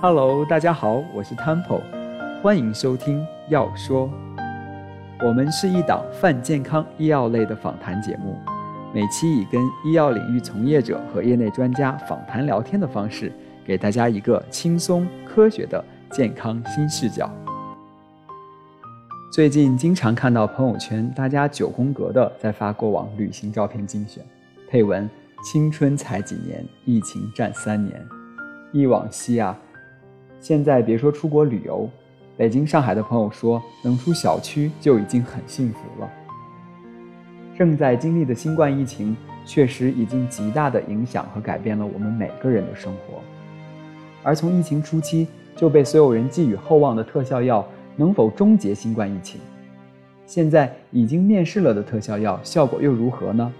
Hello，大家好，我是 Temple，欢迎收听《要说》。我们是一档泛健康医药类的访谈节目，每期以跟医药领域从业者和业内专家访谈聊天的方式，给大家一个轻松科学的健康新视角。最近经常看到朋友圈，大家九宫格的在发过往旅行照片精选，配文“青春才几年，疫情占三年”。忆往昔啊，现在别说出国旅游，北京、上海的朋友说能出小区就已经很幸福了。正在经历的新冠疫情，确实已经极大的影响和改变了我们每个人的生活。而从疫情初期就被所有人寄予厚望的特效药。能否终结新冠疫情？现在已经面世了的特效药效果又如何呢？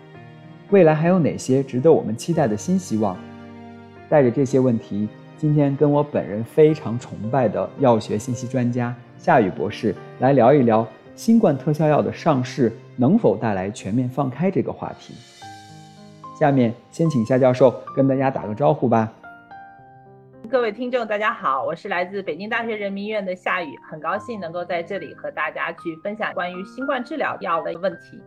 未来还有哪些值得我们期待的新希望？带着这些问题，今天跟我本人非常崇拜的药学信息专家夏雨博士来聊一聊新冠特效药的上市能否带来全面放开这个话题。下面先请夏教授跟大家打个招呼吧。各位听众，大家好，我是来自北京大学人民医院的夏雨，很高兴能够在这里和大家去分享关于新冠治疗药的问题。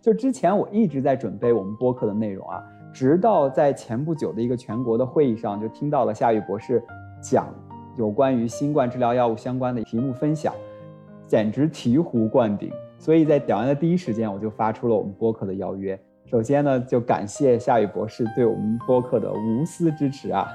就之前我一直在准备我们播客的内容啊，直到在前不久的一个全国的会议上，就听到了夏雨博士讲有关于新冠治疗药物相关的题目分享，简直醍醐灌顶。所以在讲完的第一时间，我就发出了我们播客的邀约。首先呢，就感谢夏雨博士对我们播客的无私支持啊。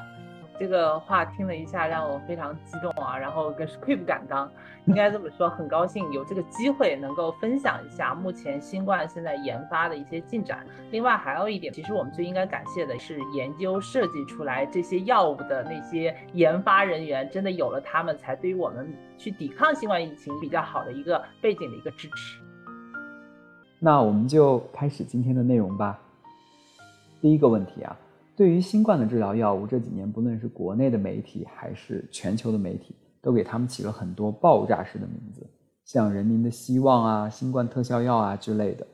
这个话听了一下，让我非常激动啊，然后更是愧不敢当。应该这么说，很高兴有这个机会能够分享一下目前新冠现在研发的一些进展。另外还有一点，其实我们最应该感谢的是研究设计出来这些药物的那些研发人员，真的有了他们，才对于我们去抵抗新冠疫情比较好的一个背景的一个支持。那我们就开始今天的内容吧。第一个问题啊。对于新冠的治疗药物，这几年不论是国内的媒体还是全球的媒体，都给他们起了很多爆炸式的名字，像“人民的希望”啊、“新冠特效药”啊之类的。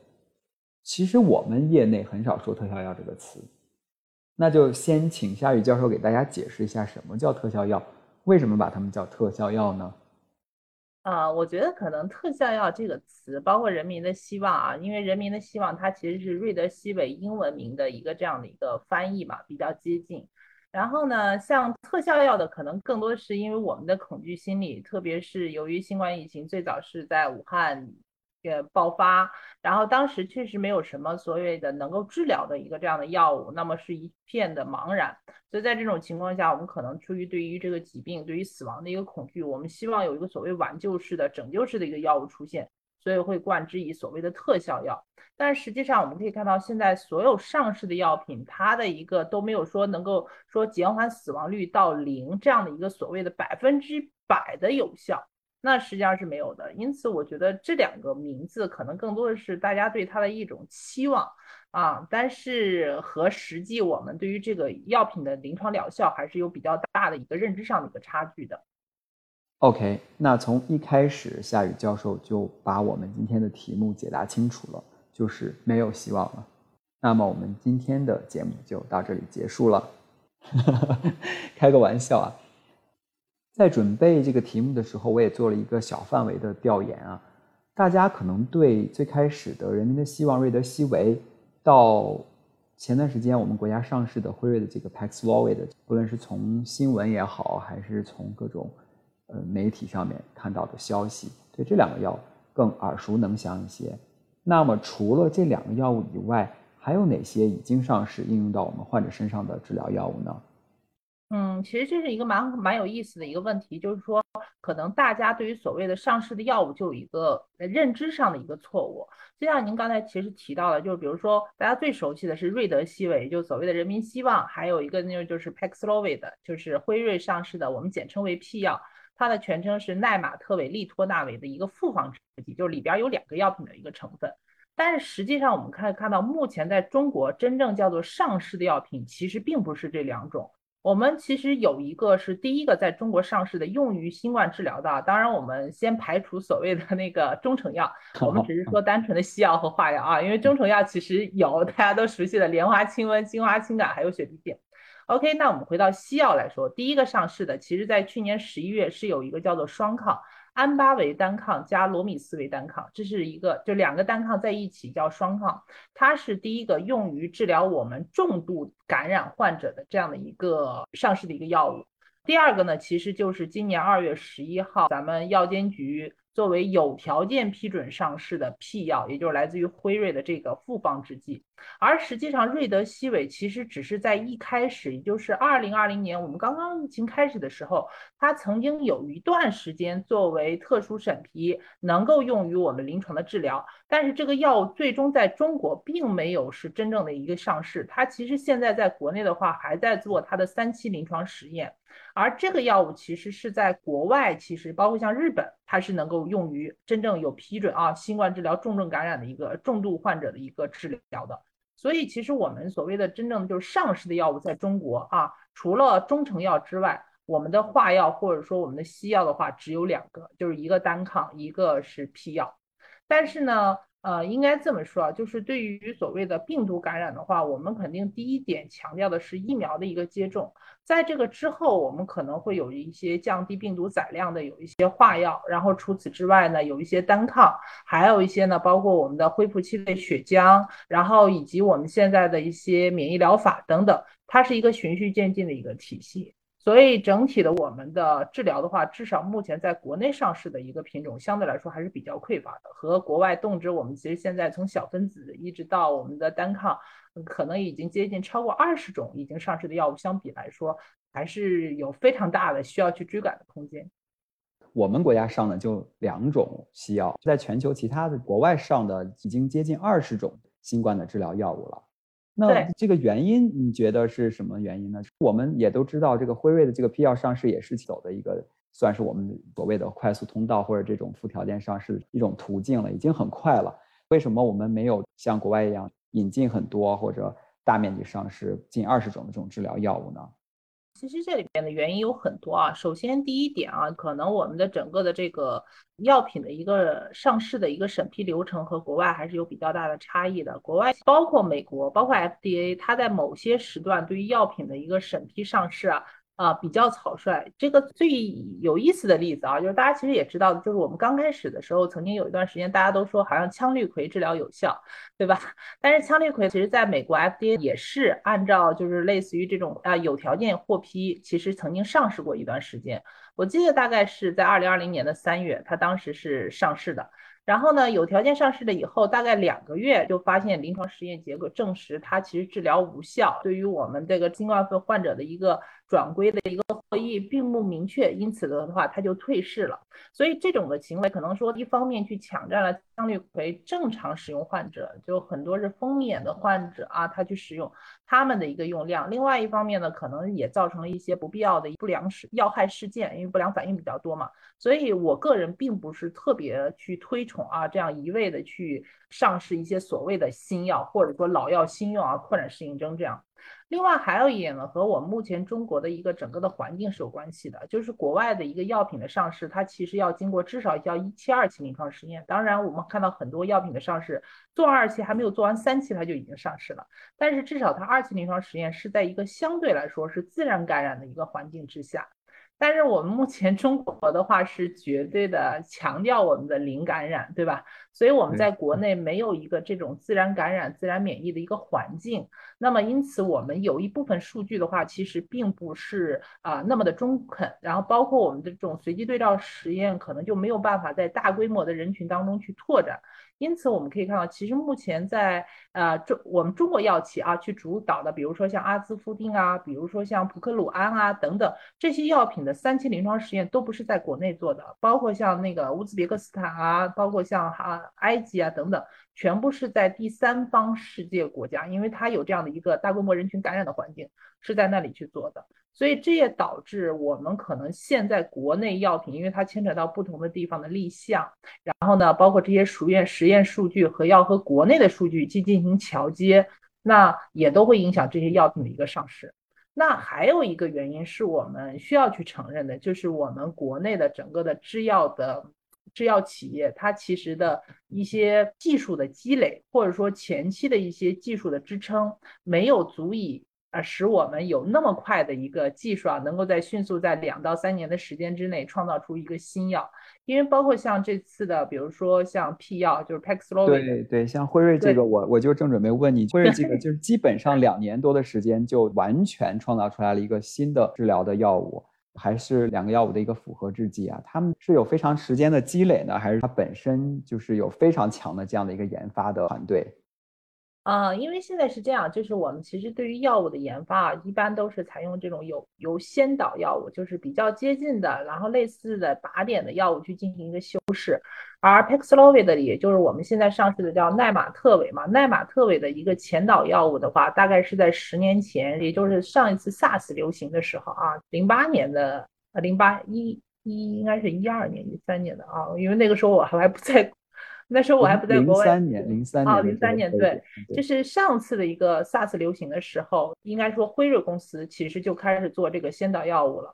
其实我们业内很少说“特效药”这个词，那就先请夏雨教授给大家解释一下什么叫特效药，为什么把它们叫特效药呢？呃，我觉得可能特效药这个词，包括人民的希望啊，因为人民的希望它其实是瑞德西韦英文名的一个这样的一个翻译嘛，比较接近。然后呢，像特效药的可能更多是因为我们的恐惧心理，特别是由于新冠疫情最早是在武汉。呃，爆发，然后当时确实没有什么所谓的能够治疗的一个这样的药物，那么是一片的茫然。所以在这种情况下，我们可能出于对于这个疾病、对于死亡的一个恐惧，我们希望有一个所谓挽救式的、拯救式的一个药物出现，所以会冠之以所谓的特效药。但实际上，我们可以看到，现在所有上市的药品，它的一个都没有说能够说减缓死亡率到零这样的一个所谓的百分之百的有效。那实际上是没有的，因此我觉得这两个名字可能更多的是大家对它的一种期望啊，但是和实际我们对于这个药品的临床疗效还是有比较大的一个认知上的一个差距的。OK，那从一开始夏雨教授就把我们今天的题目解答清楚了，就是没有希望了。那么我们今天的节目就到这里结束了，开个玩笑啊。在准备这个题目的时候，我也做了一个小范围的调研啊。大家可能对最开始的人民的希望瑞德西韦，到前段时间我们国家上市的辉瑞的这个 Paxlovid，不论是从新闻也好，还是从各种呃媒体上面看到的消息，对这两个药更耳熟能详一些。那么除了这两个药物以外，还有哪些已经上市应用到我们患者身上的治疗药物呢？嗯，其实这是一个蛮蛮有意思的一个问题，就是说，可能大家对于所谓的上市的药物就有一个认知上的一个错误。就像您刚才其实提到的，就是比如说大家最熟悉的是瑞德西韦，就所谓的人民希望，还有一个那个就是 Paxlovid，就是辉瑞上市的，我们简称为 P 药，它的全称是奈玛特韦利托纳韦的一个复方制剂，就是里边有两个药品的一个成分。但是实际上我们可以看到，目前在中国真正叫做上市的药品，其实并不是这两种。我们其实有一个是第一个在中国上市的用于新冠治疗的，当然我们先排除所谓的那个中成药，我们只是说单纯的西药和化药啊，因为中成药其实有大家都熟悉的莲花清瘟、金花清感还有雪碧片。OK，那我们回到西药来说，第一个上市的，其实在去年十一月是有一个叫做双抗，安巴韦单抗加罗米斯韦单抗，这是一个就两个单抗在一起叫双抗，它是第一个用于治疗我们重度感染患者的这样的一个上市的一个药物。第二个呢，其实就是今年二月十一号，咱们药监局。作为有条件批准上市的 P 药，也就是来自于辉瑞的这个复方制剂，而实际上瑞德西韦其实只是在一开始，也就是二零二零年我们刚刚疫情开始的时候，它曾经有一段时间作为特殊审批，能够用于我们临床的治疗，但是这个药物最终在中国并没有是真正的一个上市，它其实现在在国内的话还在做它的三期临床实验。而这个药物其实是在国外，其实包括像日本，它是能够用于真正有批准啊，新冠治疗重症感染的一个重度患者的一个治疗的。所以其实我们所谓的真正就是上市的药物，在中国啊，除了中成药之外，我们的化药或者说我们的西药的话，只有两个，就是一个单抗，一个是批药。但是呢。呃，应该这么说啊，就是对于所谓的病毒感染的话，我们肯定第一点强调的是疫苗的一个接种。在这个之后，我们可能会有一些降低病毒载量的，有一些化药。然后除此之外呢，有一些单抗，还有一些呢，包括我们的恢复期的血浆，然后以及我们现在的一些免疫疗法等等，它是一个循序渐进的一个体系。所以整体的我们的治疗的话，至少目前在国内上市的一个品种，相对来说还是比较匮乏的。和国外动植，我们其实现在从小分子一直到我们的单抗，可能已经接近超过二十种已经上市的药物相比来说，还是有非常大的需要去追赶的空间。我们国家上的就两种西药，在全球其他的国外上的已经接近二十种新冠的治疗药物了。那这个原因你觉得是什么原因呢？我们也都知道，这个辉瑞的这个批药上市也是走的一个算是我们所谓的快速通道或者这种附条件上市一种途径了，已经很快了。为什么我们没有像国外一样引进很多或者大面积上市近二十种的这种治疗药物呢？其实这里边的原因有很多啊。首先，第一点啊，可能我们的整个的这个药品的一个上市的一个审批流程和国外还是有比较大的差异的。国外包括美国，包括 FDA，它在某些时段对于药品的一个审批上市啊。啊，比较草率。这个最有意思的例子啊，就是大家其实也知道，就是我们刚开始的时候，曾经有一段时间，大家都说好像羟氯喹治疗有效，对吧？但是羟氯喹其实在美国 FDA 也是按照就是类似于这种啊有条件获批，其实曾经上市过一段时间。我记得大概是在二零二零年的三月，它当时是上市的。然后呢，有条件上市了以后，大概两个月就发现临床实验结果证实它其实治疗无效，对于我们这个新冠肺患者的一个。转归的一个获益并不明确，因此的话，它就退市了。所以这种的行为可能说，一方面去抢占了羟氯喹正常使用患者，就很多是风眼的患者啊，他去使用他们的一个用量。另外一方面呢，可能也造成了一些不必要的不良事要害事件，因为不良反应比较多嘛。所以我个人并不是特别去推崇啊，这样一味的去上市一些所谓的新药，或者说老药新用啊，扩展适应症这样。另外还有一点呢，和我们目前中国的一个整个的环境是有关系的，就是国外的一个药品的上市，它其实要经过至少要一期、二期临床实验。当然，我们看到很多药品的上市，做二期还没有做完三期，它就已经上市了。但是至少它二期临床实验是在一个相对来说是自然感染的一个环境之下。但是我们目前中国的话是绝对的强调我们的零感染，对吧？所以我们在国内没有一个这种自然感染、自然免疫的一个环境。那么因此，我们有一部分数据的话，其实并不是啊那么的中肯。然后包括我们的这种随机对照实验，可能就没有办法在大规模的人群当中去拓展。因此，我们可以看到，其实目前在呃中我们中国药企啊去主导的，比如说像阿兹夫定啊，比如说像普克鲁安啊等等这些药品的三期临床实验都不是在国内做的，包括像那个乌兹别克斯坦啊，包括像哈埃及啊等等，全部是在第三方世界国家，因为它有这样的一个大规模人群感染的环境，是在那里去做的。所以这也导致我们可能现在国内药品，因为它牵扯到不同的地方的立项，然后呢，包括这些实验实验数据和要和国内的数据去进行桥接，那也都会影响这些药品的一个上市。那还有一个原因是我们需要去承认的，就是我们国内的整个的制药的制药企业，它其实的一些技术的积累，或者说前期的一些技术的支撑，没有足以。啊，使我们有那么快的一个技术啊，能够在迅速在两到三年的时间之内创造出一个新药。因为包括像这次的，比如说像 P 药，就是 Paxlovid。对对，像辉瑞这个，我我就正准备问你，辉瑞这个就是基本上两年多的时间就完全创造出来了一个新的治疗的药物，还是两个药物的一个复合制剂啊？他们是有非常时间的积累呢，还是它本身就是有非常强的这样的一个研发的团队？啊，因为现在是这样，就是我们其实对于药物的研发啊，一般都是采用这种有由先导药物，就是比较接近的，然后类似的靶点的药物去进行一个修饰。而 Paxlovid 也就是我们现在上市的叫奈玛特韦嘛，奈玛特韦的一个前导药物的话，大概是在十年前，也就是上一次 SARS 流行的时候啊，零八年的呃，零八一一应该是一二年、一三年的啊，因为那个时候我还还不在。那时候我还不在国外。零三年，零三年。哦，零三年，对，就是上次的一个 SARS 流行的时候，应该说辉瑞公司其实就开始做这个先导药物了。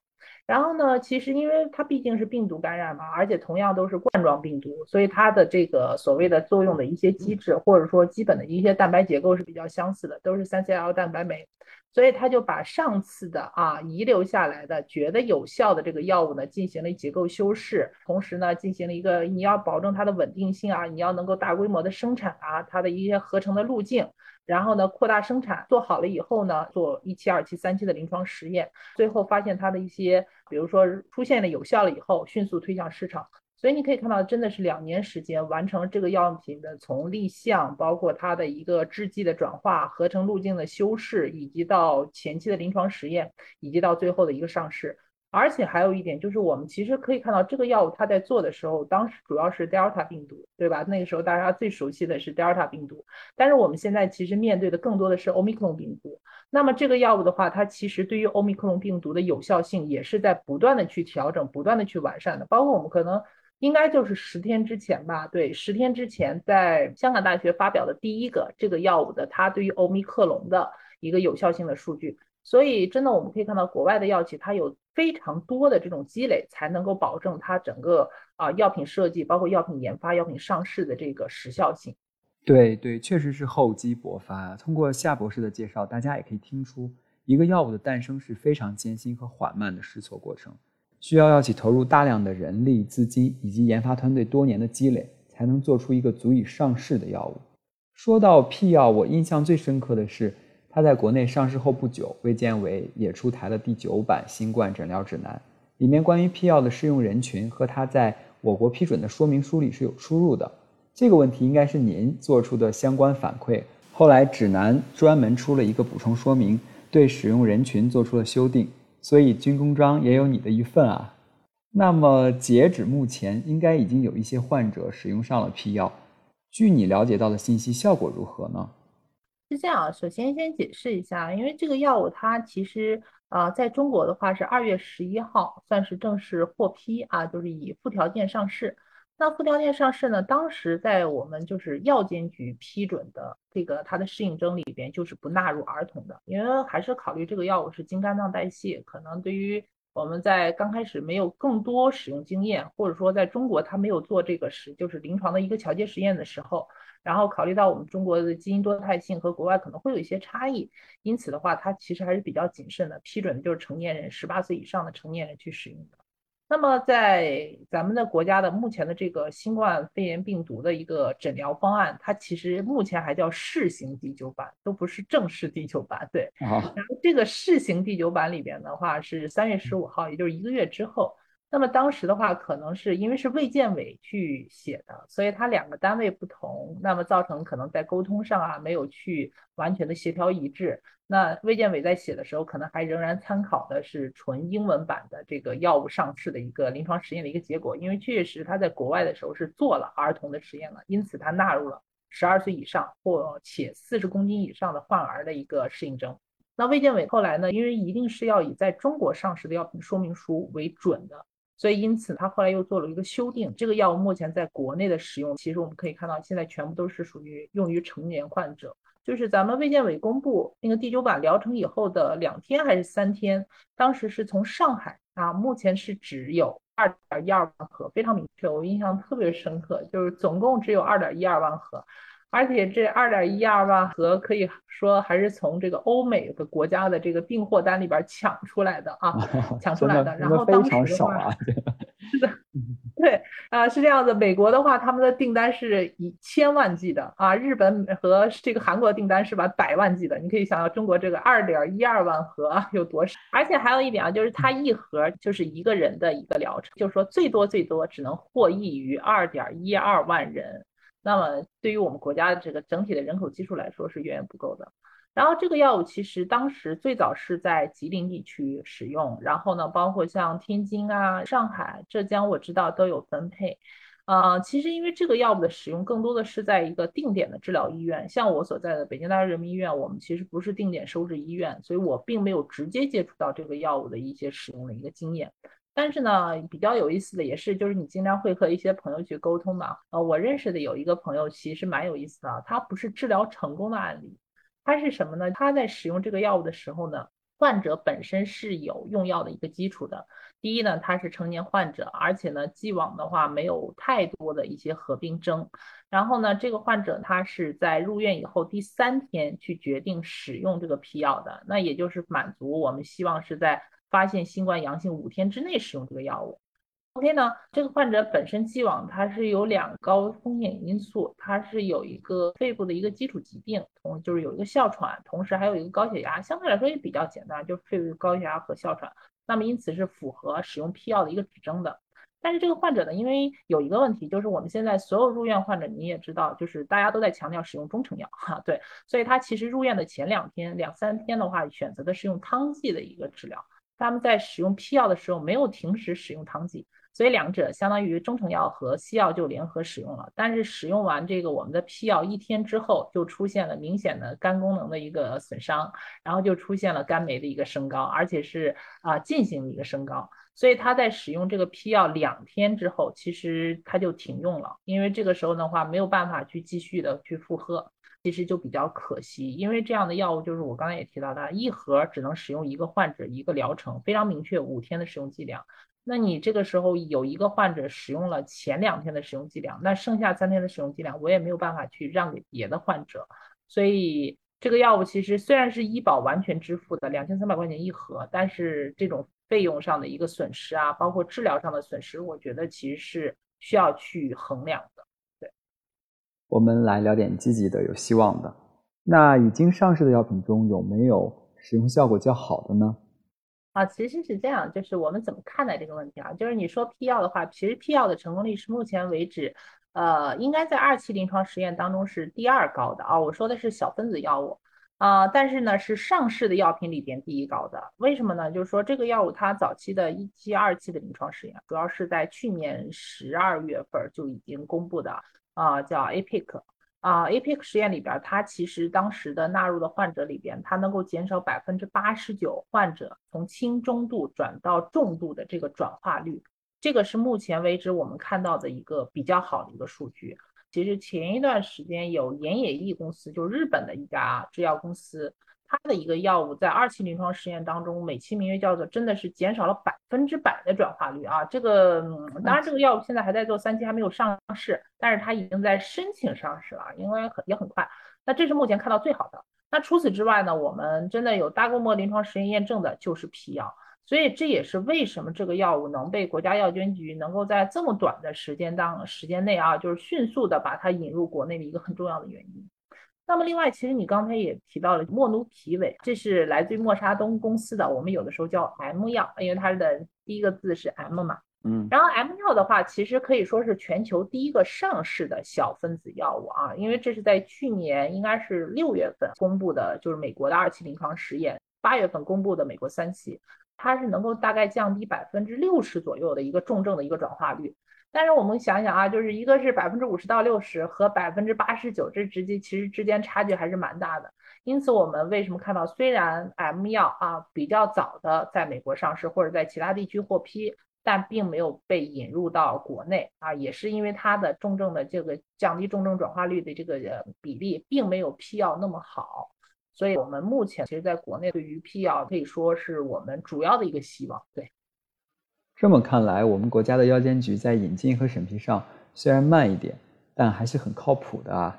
然后呢，其实因为它毕竟是病毒感染嘛，而且同样都是冠状病毒，所以它的这个所谓的作用的一些机制，或者说基本的一些蛋白结构是比较相似的，都是三 CL 蛋白酶。所以他就把上次的啊遗留下来的觉得有效的这个药物呢进行了结构修饰，同时呢进行了一个你要保证它的稳定性啊，你要能够大规模的生产啊，它的一些合成的路径，然后呢扩大生产，做好了以后呢做一期、二期、三期的临床实验，最后发现它的一些，比如说出现了有效了以后，迅速推向市场。所以你可以看到，真的是两年时间完成这个药品的从立项，包括它的一个制剂的转化、合成路径的修饰，以及到前期的临床实验，以及到最后的一个上市。而且还有一点就是，我们其实可以看到，这个药物它在做的时候，当时主要是 Delta 病毒，对吧？那个时候大家最熟悉的是 Delta 病毒，但是我们现在其实面对的更多的是 Omicron 病毒。那么这个药物的话，它其实对于 Omicron 病毒的有效性也是在不断的去调整、不断的去完善的，包括我们可能。应该就是十天之前吧，对，十天之前在香港大学发表的第一个这个药物的它对于欧米克隆的一个有效性的数据。所以真的我们可以看到，国外的药企它有非常多的这种积累，才能够保证它整个啊药品设计，包括药品研发、药品上市的这个时效性。对对，确实是厚积薄发。通过夏博士的介绍，大家也可以听出，一个药物的诞生是非常艰辛和缓慢的试错过程。需要药企投入大量的人力、资金以及研发团队多年的积累，才能做出一个足以上市的药物。说到 P 药，我印象最深刻的是，它在国内上市后不久，卫健委也出台了第九版新冠诊疗指南，里面关于 P 药的适用人群和它在我国批准的说明书里是有出入的。这个问题应该是您做出的相关反馈，后来指南专门出了一个补充说明，对使用人群做出了修订。所以军功章也有你的一份啊。那么截止目前，应该已经有一些患者使用上了 P 药。据你了解到的信息，效果如何呢？是这样，首先先解释一下，因为这个药物它其实啊，在中国的话是二月十一号算是正式获批啊，就是以附条件上市。那附条件上市呢？当时在我们就是药监局批准的这个它的适应症里边，就是不纳入儿童的，因为还是考虑这个药物是经肝脏代谢，可能对于我们在刚开始没有更多使用经验，或者说在中国它没有做这个实就是临床的一个桥接实验的时候，然后考虑到我们中国的基因多态性和国外可能会有一些差异，因此的话，它其实还是比较谨慎的，批准的就是成年人十八岁以上的成年人去使用的。那么，在咱们的国家的目前的这个新冠肺炎病毒的一个诊疗方案，它其实目前还叫试行第九版，都不是正式第九版。对，然后这个试行第九版里边的话是三月十五号，也就是一个月之后。那么当时的话，可能是因为是卫健委去写的，所以它两个单位不同，那么造成可能在沟通上啊没有去完全的协调一致。那卫健委在写的时候，可能还仍然参考的是纯英文版的这个药物上市的一个临床实验的一个结果，因为确实他在国外的时候是做了儿童的实验了，因此他纳入了十二岁以上或且四十公斤以上的患儿的一个适应症。那卫健委后来呢，因为一定是要以在中国上市的药品说明书为准的。所以，因此他后来又做了一个修订。这个药物目前在国内的使用，其实我们可以看到，现在全部都是属于用于成年患者。就是咱们卫健委公布那个第九版疗程以后的两天还是三天，当时是从上海啊，目前是只有二点一二万盒，非常明确，我印象特别深刻，就是总共只有二点一二万盒。而且这二点一二万盒可以说还是从这个欧美的国家的这个订货单里边抢出来的啊，抢出来的。然后当时的话 是的，对啊，是这样子。美国的话，他们的订单是以千万计的啊，日本和这个韩国订单是吧百万计的。你可以想到中国这个二点一二万盒有多少。而且还有一点啊，就是它一盒就是一个人的一个疗程，就是说最多最多只能获益于二点一二万人。那么对于我们国家的这个整体的人口基数来说是远远不够的。然后这个药物其实当时最早是在吉林地区使用，然后呢，包括像天津啊、上海、浙江，我知道都有分配。呃，其实因为这个药物的使用更多的是在一个定点的治疗医院，像我所在的北京大学人民医院，我们其实不是定点收治医院，所以我并没有直接接触到这个药物的一些使用的一个经验。但是呢，比较有意思的也是，就是你经常会和一些朋友去沟通嘛。呃，我认识的有一个朋友其实蛮有意思的，他不是治疗成功的案例，他是什么呢？他在使用这个药物的时候呢，患者本身是有用药的一个基础的。第一呢，他是成年患者，而且呢，既往的话没有太多的一些合并症。然后呢，这个患者他是在入院以后第三天去决定使用这个批药的，那也就是满足我们希望是在。发现新冠阳性五天之内使用这个药物，OK 呢？这个患者本身既往他是有两高风险因素，他是有一个肺部的一个基础疾病，同就是有一个哮喘，同时还有一个高血压，相对来说也比较简单，就是肺部高血压和哮喘。那么因此是符合使用批药的一个指征的。但是这个患者呢，因为有一个问题，就是我们现在所有入院患者你也知道，就是大家都在强调使用中成药哈，对，所以他其实入院的前两天、两三天的话，选择的是用汤剂的一个治疗。他们在使用批药的时候没有停止使用汤剂，所以两者相当于中成药和西药就联合使用了。但是使用完这个我们的批药一天之后，就出现了明显的肝功能的一个损伤，然后就出现了肝酶的一个升高，而且是啊进行一个升高。所以他在使用这个批药两天之后，其实他就停用了，因为这个时候的话没有办法去继续的去负荷。其实就比较可惜，因为这样的药物就是我刚才也提到的，一盒只能使用一个患者一个疗程，非常明确五天的使用剂量。那你这个时候有一个患者使用了前两天的使用剂量，那剩下三天的使用剂量我也没有办法去让给别的患者。所以这个药物其实虽然是医保完全支付的两千三百块钱一盒，但是这种费用上的一个损失啊，包括治疗上的损失，我觉得其实是需要去衡量的。我们来聊点积极的、有希望的。那已经上市的药品中有没有使用效果较好的呢？啊，其实是这样，就是我们怎么看待这个问题啊？就是你说批药的话，其实批药的成功率是目前为止，呃，应该在二期临床实验当中是第二高的啊。我说的是小分子药物啊，但是呢是上市的药品里边第一高的。为什么呢？就是说这个药物它早期的一期、二期的临床实验，主要是在去年十二月份就已经公布的。啊，叫 APIC 啊，APIC 实验里边，它其实当时的纳入的患者里边，它能够减少百分之八十九患者从轻中度转到重度的这个转化率，这个是目前为止我们看到的一个比较好的一个数据。其实前一段时间有岩野义公司，就日本的一家制药公司。它的一个药物在二期临床实验当中，美其名曰叫做真的是减少了百分之百的转化率啊！这个当然这个药物现在还在做三期，还没有上市，但是它已经在申请上市了，因为很也很快。那这是目前看到最好的。那除此之外呢，我们真的有大规模临床实验验证的就是皮药，所以这也是为什么这个药物能被国家药监局能够在这么短的时间当时间内啊，就是迅速的把它引入国内的一个很重要的原因。那么另外，其实你刚才也提到了莫努皮韦，这是来自于默沙东公司的，我们有的时候叫 M 药，因为它的第一个字是 M 嘛。嗯。然后 M 药的话，其实可以说是全球第一个上市的小分子药物啊，因为这是在去年应该是六月份公布的，就是美国的二期临床实验，八月份公布的美国三期，它是能够大概降低百分之六十左右的一个重症的一个转化率。但是我们想想啊，就是一个是百分之五十到六十和百分之八十九，这直接其实之间差距还是蛮大的。因此，我们为什么看到虽然 M 药啊比较早的在美国上市或者在其他地区获批，但并没有被引入到国内啊，也是因为它的重症的这个降低重症转化率的这个比例并没有批药那么好。所以，我们目前其实在国内对于批药可以说是我们主要的一个希望。对。这么看来，我们国家的药监局在引进和审批上虽然慢一点，但还是很靠谱的啊。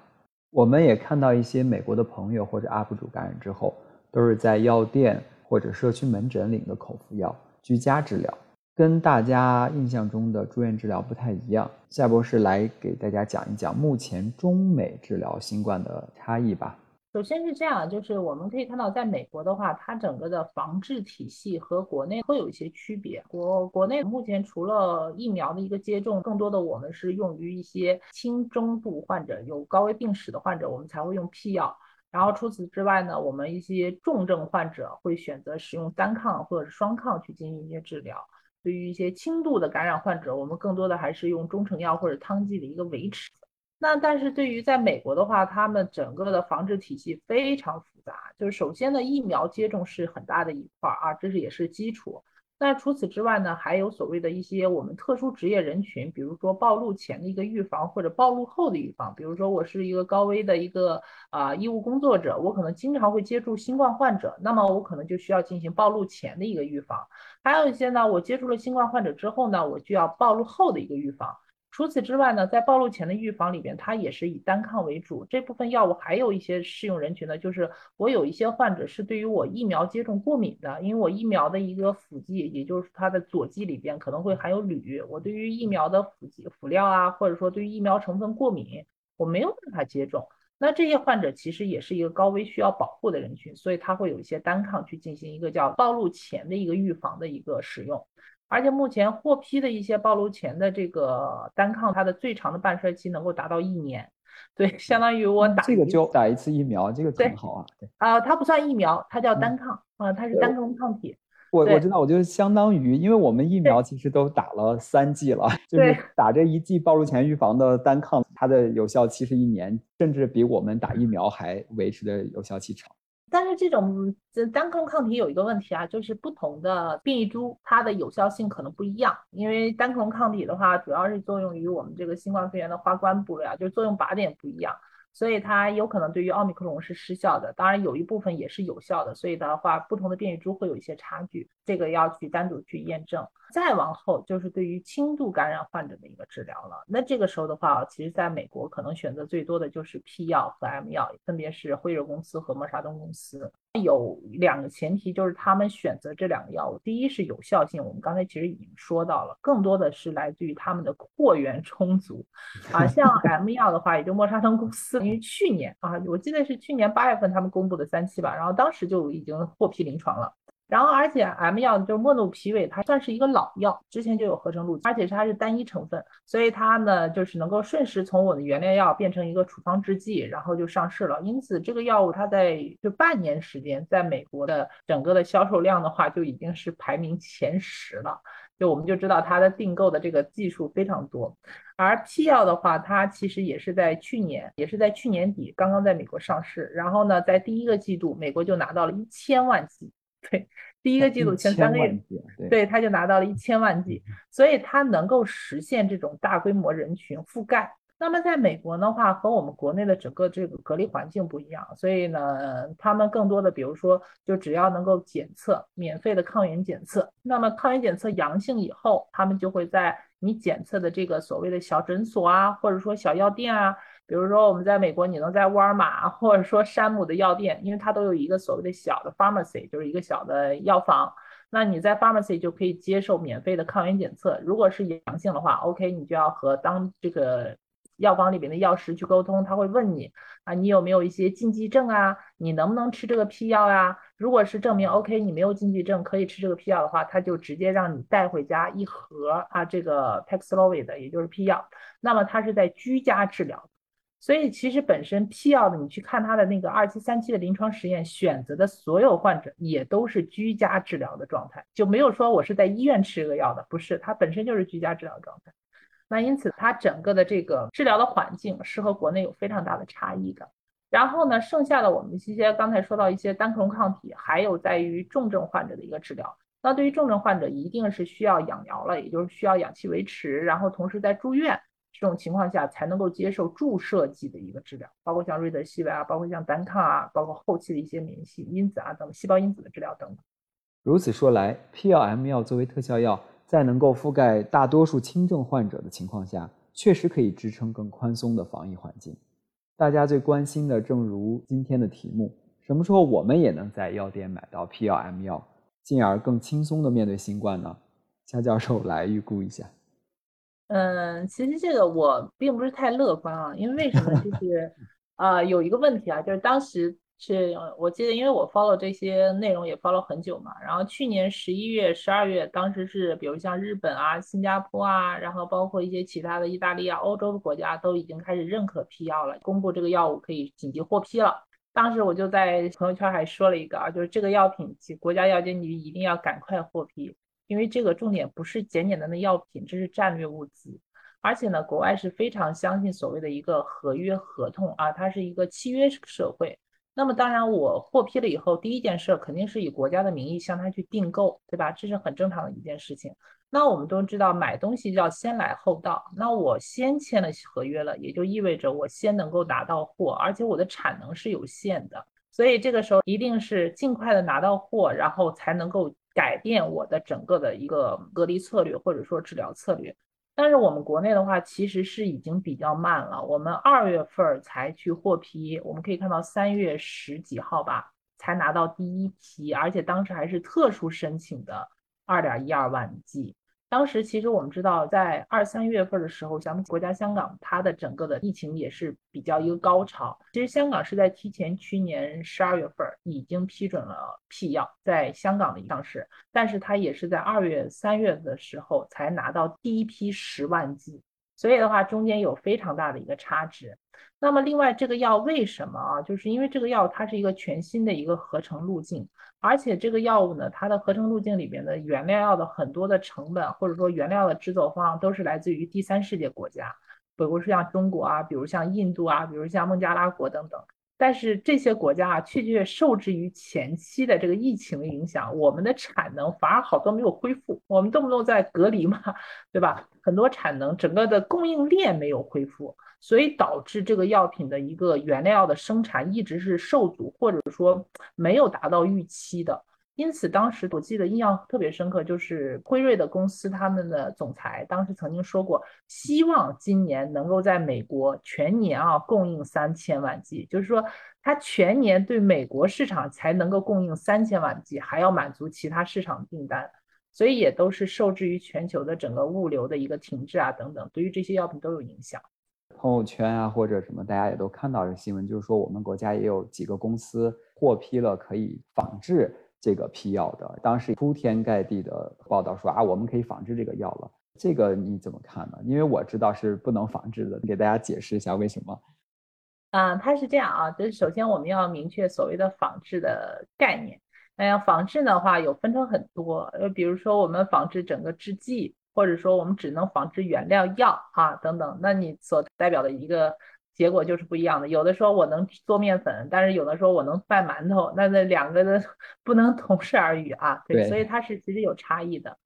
我们也看到一些美国的朋友或者 UP 主感染之后，都是在药店或者社区门诊领的口服药，居家治疗，跟大家印象中的住院治疗不太一样。夏博士来给大家讲一讲目前中美治疗新冠的差异吧。首先是这样，就是我们可以看到，在美国的话，它整个的防治体系和国内会有一些区别。国国内目前除了疫苗的一个接种，更多的我们是用于一些轻中度患者、有高危病史的患者，我们才会用 P 药。然后除此之外呢，我们一些重症患者会选择使用单抗或者是双抗去进行一些治疗。对于一些轻度的感染患者，我们更多的还是用中成药或者汤剂的一个维持。那但是对于在美国的话，他们整个的防治体系非常复杂。就是首先呢，疫苗接种是很大的一块儿啊，这是也是基础。那除此之外呢，还有所谓的一些我们特殊职业人群，比如说暴露前的一个预防或者暴露后的预防。比如说我是一个高危的一个啊医务工作者，我可能经常会接触新冠患者，那么我可能就需要进行暴露前的一个预防。还有一些呢，我接触了新冠患者之后呢，我就要暴露后的一个预防。除此之外呢，在暴露前的预防里边，它也是以单抗为主。这部分药物还有一些适用人群呢，就是我有一些患者是对于我疫苗接种过敏的，因为我疫苗的一个辅剂，也就是它的佐剂里边可能会含有铝，我对于疫苗的辅剂辅料啊，或者说对于疫苗成分过敏，我没有办法接种。那这些患者其实也是一个高危需要保护的人群，所以他会有一些单抗去进行一个叫暴露前的一个预防的一个使用。而且目前获批的一些暴露前的这个单抗，它的最长的半衰期能够达到一年，对，相当于我打这个就打一次疫苗，这个很好啊。对啊，它不算疫苗，它叫单抗啊，它是单抗抗体。我我知道，我就相当于，因为我们疫苗其实都打了三剂了，就是打这一剂暴露前预防的单抗，它的有效期是一年，甚至比我们打疫苗还维持的有效期长。但是这种单克隆抗体有一个问题啊，就是不同的变异株它的有效性可能不一样。因为单克隆抗体的话，主要是作用于我们这个新冠肺炎的花冠部位啊，就是作用靶点不一样，所以它有可能对于奥密克戎是失效的。当然有一部分也是有效的，所以的话，不同的变异株会有一些差距，这个要去单独去验证。再往后就是对于轻度感染患者的一个治疗了。那这个时候的话，其实在美国可能选择最多的就是 P 药和 M 药，分别是辉瑞公司和默沙东公司。有两个前提，就是他们选择这两个药物，第一是有效性，我们刚才其实已经说到了，更多的是来自于他们的货源充足。啊，像 M 药的话，也就默沙东公司，因为去年啊，我记得是去年八月份他们公布的三期吧，然后当时就已经获批临床了。然后，而且 M 药就是莫努皮韦，它算是一个老药，之前就有合成路，而且它是单一成分，所以它呢就是能够瞬时从我的原料药变成一个处方制剂，然后就上市了。因此，这个药物它在就半年时间，在美国的整个的销售量的话，就已经是排名前十了。就我们就知道它的订购的这个技术非常多。而 P 药的话，它其实也是在去年，也是在去年底刚刚在美国上市，然后呢，在第一个季度，美国就拿到了一千万剂。对，第一个季度前三个月，对，他就拿到了一千万剂，所以它能够实现这种大规模人群覆盖。那么在美国的话，和我们国内的整个这个隔离环境不一样，所以呢，他们更多的，比如说，就只要能够检测免费的抗原检测，那么抗原检测阳性以后，他们就会在你检测的这个所谓的小诊所啊，或者说小药店啊。比如说，我们在美国，你能在沃尔玛或者说山姆的药店，因为它都有一个所谓的小的 pharmacy，就是一个小的药房。那你在 pharmacy 就可以接受免费的抗原检测。如果是阳性的话，OK，你就要和当这个药房里面的药师去沟通，他会问你啊，你有没有一些禁忌症啊？你能不能吃这个批药呀？如果是证明 OK，你没有禁忌症，可以吃这个批药的话，他就直接让你带回家一盒啊，这个 Paxlovid，也就是批药。那么它是在居家治疗。所以其实本身 P 药的，你去看它的那个二期、三期的临床实验，选择的所有患者也都是居家治疗的状态，就没有说我是在医院吃这个药的，不是，它本身就是居家治疗状态。那因此它整个的这个治疗的环境是和国内有非常大的差异的。然后呢，剩下的我们这些刚才说到一些单克隆抗体，还有在于重症患者的一个治疗。那对于重症患者，一定是需要氧疗了，也就是需要氧气维持，然后同时在住院。这种情况下才能够接受注射剂的一个治疗，包括像瑞德西韦啊，包括像单抗啊，包括后期的一些免疫系因子啊等细胞因子的治疗等等。如此说来，P L M 药作为特效药，在能够覆盖大多数轻症患者的情况下，确实可以支撑更宽松的防疫环境。大家最关心的，正如今天的题目：什么时候我们也能在药店买到 P L M 药，进而更轻松的面对新冠呢？夏教授来预估一下。嗯，其实这个我并不是太乐观啊，因为为什么？就 是啊，有一个问题啊，就是当时是我记得，因为我 follow 这些内容也 follow 很久嘛。然后去年十一月、十二月，当时是比如像日本啊、新加坡啊，然后包括一些其他的意大利啊、欧洲的国家都已经开始认可批药了，公布这个药物可以紧急获批了。当时我就在朋友圈还说了一个啊，就是这个药品，国家药监局一定要赶快获批。因为这个重点不是简简单的药品，这是战略物资，而且呢，国外是非常相信所谓的一个合约合同啊，它是一个契约社会。那么当然，我获批了以后，第一件事肯定是以国家的名义向他去订购，对吧？这是很正常的一件事情。那我们都知道，买东西要先来后到，那我先签了合约了，也就意味着我先能够拿到货，而且我的产能是有限的，所以这个时候一定是尽快的拿到货，然后才能够。改变我的整个的一个隔离策略，或者说治疗策略。但是我们国内的话，其实是已经比较慢了。我们二月份才去获批，我们可以看到三月十几号吧，才拿到第一批，而且当时还是特殊申请的二点一二万剂。当时其实我们知道，在二三月份的时候，咱们国家香港它的整个的疫情也是比较一个高潮。其实香港是在提前去年十二月份已经批准了批药在香港的上市，但是它也是在二月三月的时候才拿到第一批十万剂，所以的话中间有非常大的一个差值。那么另外这个药为什么啊？就是因为这个药它是一个全新的一个合成路径。而且这个药物呢，它的合成路径里面的原料药的很多的成本，或者说原料的制作方都是来自于第三世界国家，比如说像中国啊，比如像印度啊，比如像孟加拉国等等。但是这些国家啊，确确受制于前期的这个疫情的影响，我们的产能反而好多没有恢复。我们动不动在隔离嘛，对吧？很多产能整个的供应链没有恢复。所以导致这个药品的一个原料的生产一直是受阻，或者说没有达到预期的。因此，当时我记得印象特别深刻，就是辉瑞的公司他们的总裁当时曾经说过，希望今年能够在美国全年啊供应三千万剂，就是说他全年对美国市场才能够供应三千万剂，还要满足其他市场订单，所以也都是受制于全球的整个物流的一个停滞啊等等，对于这些药品都有影响。朋友圈啊，或者什么，大家也都看到这新闻，就是说我们国家也有几个公司获批了可以仿制这个批药的。当时铺天盖地的报道说啊，我们可以仿制这个药了。这个你怎么看呢？因为我知道是不能仿制的，给大家解释一下为什么？嗯，它是这样啊，就是首先我们要明确所谓的仿制的概念。哎呀，仿制的话有分成很多，呃，比如说我们仿制整个制剂。或者说我们只能仿制原料药啊等等，那你所代表的一个结果就是不一样的。有的说我能做面粉，但是有的说我能卖馒头，那那两个的 不能同日而语啊。对，所以它是其实有差异的。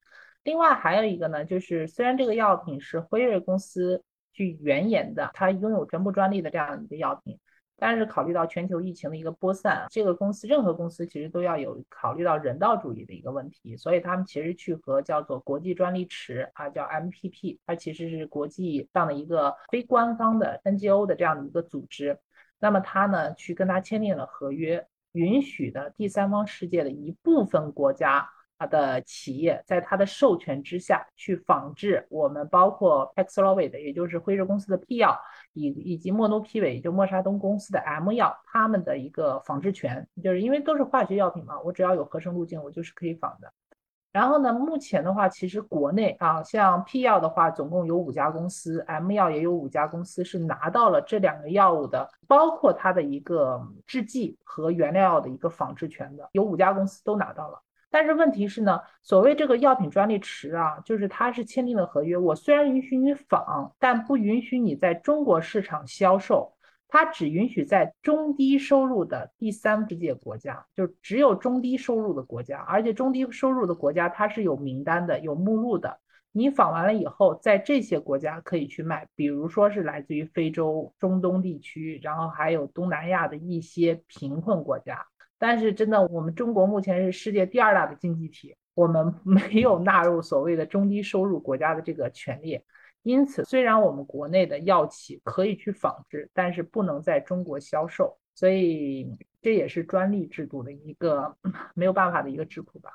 另外还有一个呢，就是虽然这个药品是辉瑞公司去原研的，它拥有全部专利的这样一个药品。但是考虑到全球疫情的一个播散，这个公司任何公司其实都要有考虑到人道主义的一个问题，所以他们其实去和叫做国际专利池啊，叫 MPP，它其实是国际上的一个非官方的 NGO 的这样的一个组织，那么他呢去跟他签订了合约，允许的第三方世界的一部分国家。它的企业在它的授权之下去仿制我们包括 Paxlovid，也就是辉瑞公司的 P 药，以以及莫诺匹韦，就默沙东公司的 M 药，他们的一个仿制权，就是因为都是化学药品嘛，我只要有合成路径，我就是可以仿的。然后呢，目前的话，其实国内啊，像 P 药的话，总共有五家公司，M 药也有五家公司是拿到了这两个药物的，包括它的一个制剂和原料药的一个仿制权的，有五家公司都拿到了。但是问题是呢，所谓这个药品专利池啊，就是它是签订了合约，我虽然允许你仿，但不允许你在中国市场销售，它只允许在中低收入的第三世界国家，就只有中低收入的国家，而且中低收入的国家它是有名单的，有目录的，你仿完了以后，在这些国家可以去卖，比如说是来自于非洲、中东地区，然后还有东南亚的一些贫困国家。但是真的，我们中国目前是世界第二大的经济体，我们没有纳入所谓的中低收入国家的这个权利，因此，虽然我们国内的药企可以去仿制，但是不能在中国销售，所以这也是专利制度的一个没有办法的一个智库吧。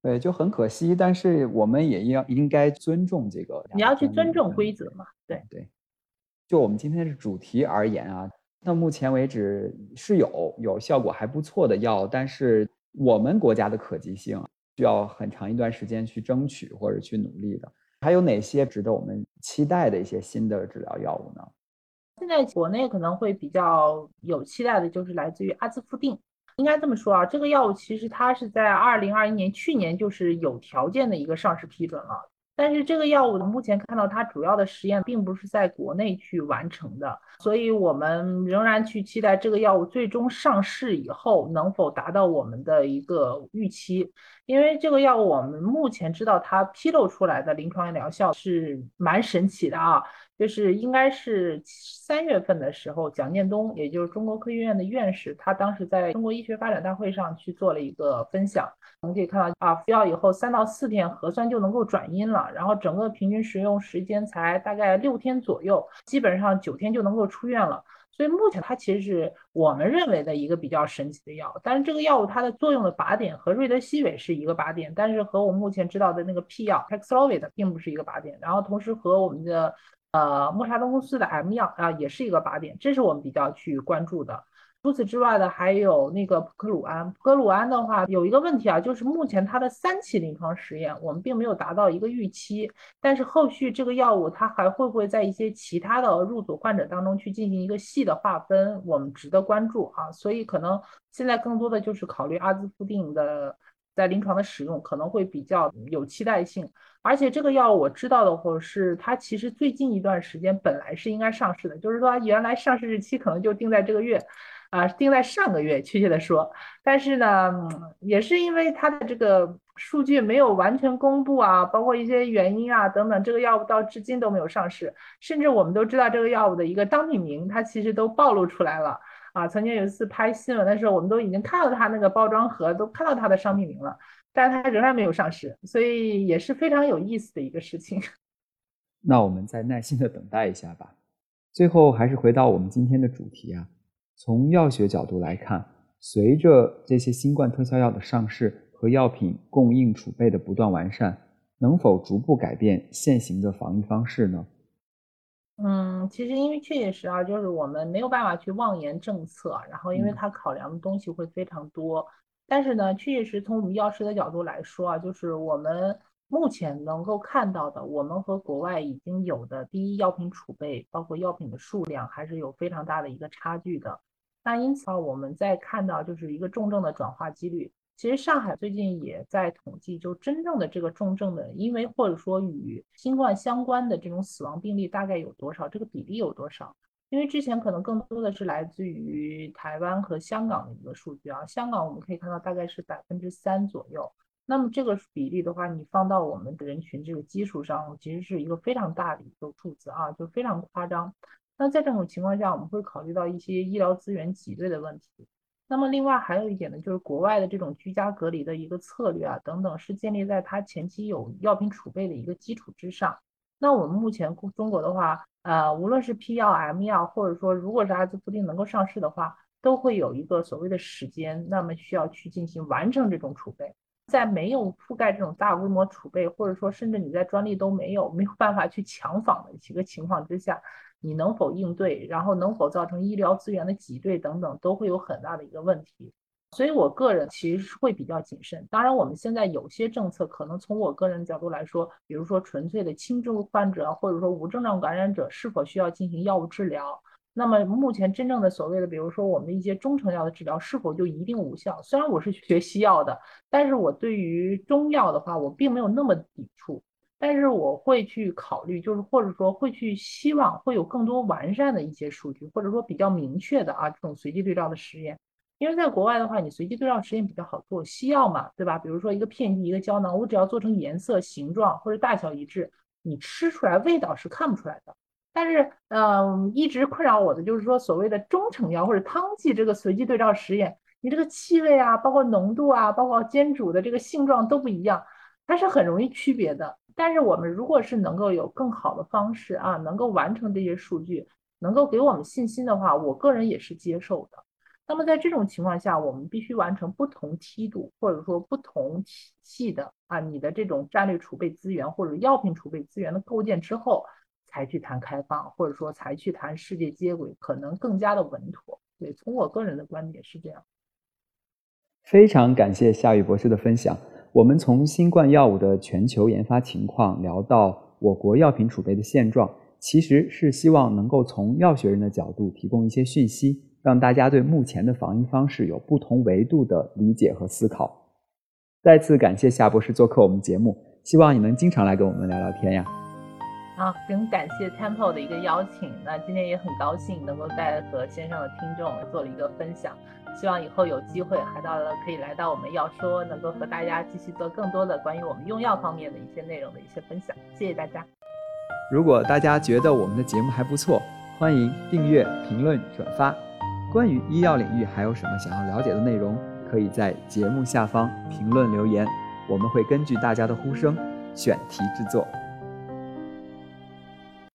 对，就很可惜，但是我们也要应该尊重这个。你要去尊重规则嘛？对对。就我们今天的主题而言啊，到目前为止是有有效果还不错的药，但是我们国家的可及性需要很长一段时间去争取或者去努力的。还有哪些值得我们期待的一些新的治疗药物呢？现在国内可能会比较有期待的就是来自于阿兹夫定。应该这么说啊，这个药物其实它是在二零二一年去年就是有条件的一个上市批准了，但是这个药物目前看到它主要的实验并不是在国内去完成的，所以我们仍然去期待这个药物最终上市以后能否达到我们的一个预期，因为这个药物我们目前知道它披露出来的临床疗效是蛮神奇的啊。就是应该是三月份的时候，蒋建东，也就是中国科学院的院士，他当时在中国医学发展大会上去做了一个分享。我们可以看到啊，服药以后三到四天核酸就能够转阴了，然后整个平均使用时间才大概六天左右，基本上九天就能够出院了。所以目前它其实是我们认为的一个比较神奇的药。但是这个药物它的作用的靶点和瑞德西韦是一个靶点，但是和我们目前知道的那个 P 药 Paxlovid 并不是一个靶点。然后同时和我们的呃，默沙东公司的 M 药啊，也是一个靶点，这是我们比较去关注的。除此之外的，还有那个普克鲁安。普克鲁安的话，有一个问题啊，就是目前它的三期临床实验，我们并没有达到一个预期。但是后续这个药物它还会不会在一些其他的入组患者当中去进行一个细的划分，我们值得关注啊。所以可能现在更多的就是考虑阿兹夫定的。在临床的使用可能会比较有期待性，而且这个药我知道的话是它其实最近一段时间本来是应该上市的，就是说原来上市日期可能就定在这个月，啊，定在上个月，确切的说，但是呢，也是因为它的这个数据没有完全公布啊，包括一些原因啊等等，这个药物到至今都没有上市，甚至我们都知道这个药物的一个商品名，它其实都暴露出来了。啊，曾经有一次拍新闻的时候，我们都已经看到它那个包装盒，都看到它的商品名了，但是它仍然没有上市，所以也是非常有意思的一个事情。那我们再耐心的等待一下吧。最后还是回到我们今天的主题啊，从药学角度来看，随着这些新冠特效药的上市和药品供应储备的不断完善，能否逐步改变现行的防疫方式呢？嗯，其实因为确确实啊，就是我们没有办法去妄言政策，然后因为它考量的东西会非常多。但是呢，确确实从我们药师的角度来说啊，就是我们目前能够看到的，我们和国外已经有的第一药品储备，包括药品的数量，还是有非常大的一个差距的。那因此啊，我们在看到就是一个重症的转化几率。其实上海最近也在统计，就真正的这个重症的，因为或者说与新冠相关的这种死亡病例大概有多少，这个比例有多少？因为之前可能更多的是来自于台湾和香港的一个数据啊，香港我们可以看到大概是百分之三左右。那么这个比例的话，你放到我们的人群这个基数上，其实是一个非常大的一个数字啊，就非常夸张。那在这种情况下，我们会考虑到一些医疗资源挤兑的问题。那么另外还有一点呢，就是国外的这种居家隔离的一个策略啊，等等，是建立在它前期有药品储备的一个基础之上。那我们目前中国的话，呃，无论是 P 药、M 药，或者说如果是阿兹夫定能够上市的话，都会有一个所谓的时间，那么需要去进行完成这种储备。在没有覆盖这种大规模储备，或者说甚至你在专利都没有没有办法去强仿的几个情况之下。你能否应对，然后能否造成医疗资源的挤兑等等，都会有很大的一个问题。所以我个人其实是会比较谨慎。当然，我们现在有些政策可能从我个人角度来说，比如说纯粹的轻症患者，或者说无症状感染者是否需要进行药物治疗。那么目前真正的所谓的，比如说我们一些中成药的治疗是否就一定无效？虽然我是学西药的，但是我对于中药的话，我并没有那么抵触。但是我会去考虑，就是或者说会去希望会有更多完善的一些数据，或者说比较明确的啊这种随机对照的实验。因为在国外的话，你随机对照实验比较好做，西药嘛，对吧？比如说一个片剂、一个胶囊，我只要做成颜色、形状或者大小一致，你吃出来味道是看不出来的。但是，嗯，一直困扰我的就是说，所谓的中成药或者汤剂这个随机对照实验，你这个气味啊，包括浓度啊，包括煎煮的这个性状都不一样。它是很容易区别的。但是我们如果是能够有更好的方式啊，能够完成这些数据，能够给我们信心的话，我个人也是接受的。那么在这种情况下，我们必须完成不同梯度或者说不同体系的啊，你的这种战略储备资源或者药品储备资源的构建之后，才去谈开放，或者说才去谈世界接轨，可能更加的稳妥。对，从我个人的观点是这样。非常感谢夏雨博士的分享。我们从新冠药物的全球研发情况聊到我国药品储备的现状，其实是希望能够从药学人的角度提供一些讯息。让大家对目前的防疫方式有不同维度的理解和思考。再次感谢夏博士做客我们节目，希望你能经常来跟我们聊聊天呀。啊，很感谢 Temple 的一个邀请，那今天也很高兴能够在和线上的听众做了一个分享。希望以后有机会还到了可以来到我们要说，能够和大家继续做更多的关于我们用药方面的一些内容的一些分享。谢谢大家。如果大家觉得我们的节目还不错，欢迎订阅、评论、转发。关于医药领域还有什么想要了解的内容，可以在节目下方评论留言，我们会根据大家的呼声选题制作。